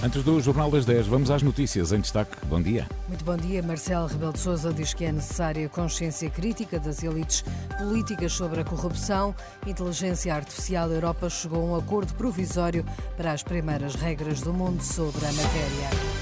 Antes do Jornal das 10, vamos às notícias em destaque. Bom dia. Muito bom dia. Marcelo Rebelo de Sousa diz que é necessária consciência crítica das elites políticas sobre a corrupção. Inteligência Artificial Europa chegou a um acordo provisório para as primeiras regras do mundo sobre a matéria.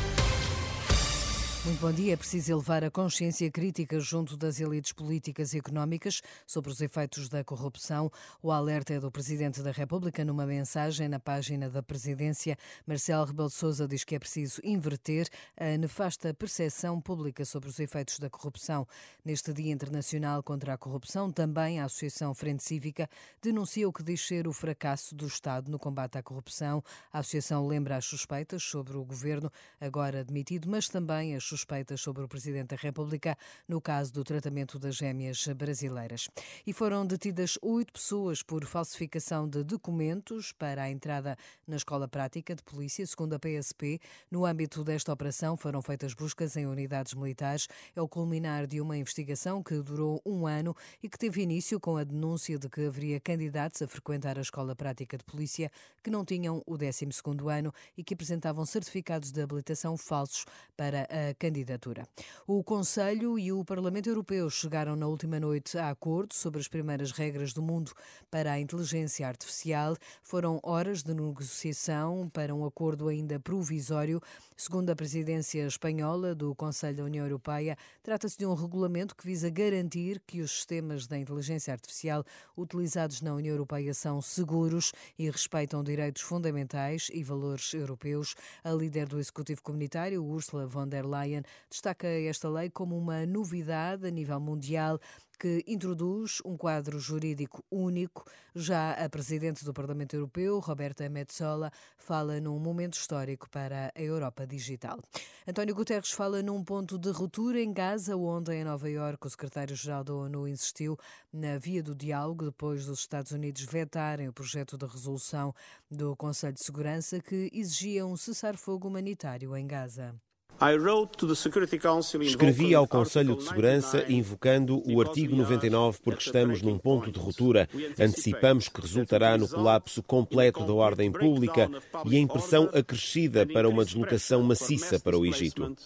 Muito bom dia. É preciso elevar a consciência crítica junto das elites políticas e económicas sobre os efeitos da corrupção. O alerta é do Presidente da República numa mensagem na página da Presidência. Marcelo Rebelo de Sousa diz que é preciso inverter a nefasta percepção pública sobre os efeitos da corrupção. Neste Dia Internacional contra a Corrupção, também a Associação Frente Cívica denuncia o que diz ser o fracasso do Estado no combate à corrupção. A associação lembra as suspeitas sobre o governo agora admitido, mas também as suspeitas sobre o Presidente da República no caso do tratamento das gêmeas brasileiras. E foram detidas oito pessoas por falsificação de documentos para a entrada na Escola Prática de Polícia, segundo a PSP. No âmbito desta operação foram feitas buscas em unidades militares. É o culminar de uma investigação que durou um ano e que teve início com a denúncia de que haveria candidatos a frequentar a Escola Prática de Polícia que não tinham o 12º ano e que apresentavam certificados de habilitação falsos para a candidatura. O Conselho e o Parlamento Europeu chegaram na última noite a acordo sobre as primeiras regras do mundo para a inteligência artificial. Foram horas de negociação para um acordo ainda provisório. Segundo a presidência espanhola do Conselho da União Europeia, trata-se de um regulamento que visa garantir que os sistemas da inteligência artificial utilizados na União Europeia são seguros e respeitam direitos fundamentais e valores europeus. A líder do Executivo Comunitário, Ursula von der Leyen, destaca esta lei como uma novidade a nível mundial que introduz um quadro jurídico único. Já a Presidente do Parlamento Europeu, Roberta Metsola, fala num momento histórico para a Europa digital. António Guterres fala num ponto de ruptura em Gaza, onde em Nova Iorque o secretário-geral da ONU insistiu na via do diálogo depois dos Estados Unidos vetarem o projeto de resolução do Conselho de Segurança que exigia um cessar-fogo humanitário em Gaza. Escrevi ao Conselho de Segurança invocando o artigo 99 porque estamos num ponto de ruptura. Antecipamos que resultará no colapso completo da ordem pública e em pressão acrescida para uma deslocação maciça para o Egito.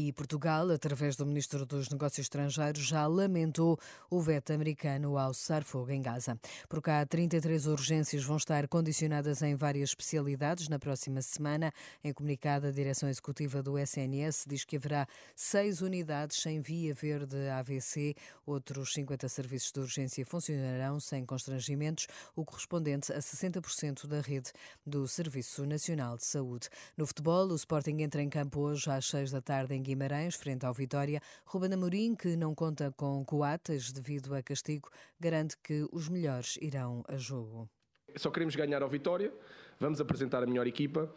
E Portugal, através do Ministro dos Negócios Estrangeiros, já lamentou o veto americano ao cessar fogo em Gaza. Por cá, 33 urgências vão estar condicionadas em várias especialidades na próxima semana. Em comunicado, a direção executiva do SNS diz que haverá seis unidades sem via verde AVC. Outros 50 serviços de urgência funcionarão sem constrangimentos, o correspondente a 60% da rede do Serviço Nacional de Saúde. No futebol, o Sporting entra em campo hoje às 6 da tarde em Guimarães, frente ao Vitória. Ruben Amorim, que não conta com coatas devido a castigo, garante que os melhores irão a jogo. Só queremos ganhar ao Vitória, vamos apresentar a melhor equipa.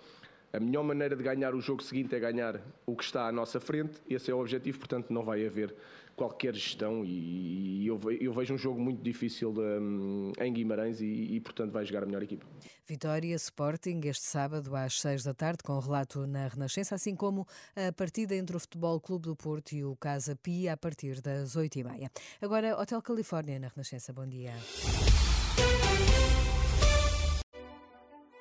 A melhor maneira de ganhar o jogo seguinte é ganhar o que está à nossa frente. Esse é o objetivo, portanto, não vai haver qualquer gestão. E, eu, vejo um jogo muito difícil hum, em Guimarães e, e, portanto, vai jogar a melhor equipa. Vitória Sporting este sábado às 6 da tarde, com relato na Renascença, assim como a partida entre o Futebol Clube do Porto e o Casa Pia a partir das 8h30. Agora, Hotel Califórnia na Renascença. Bom dia.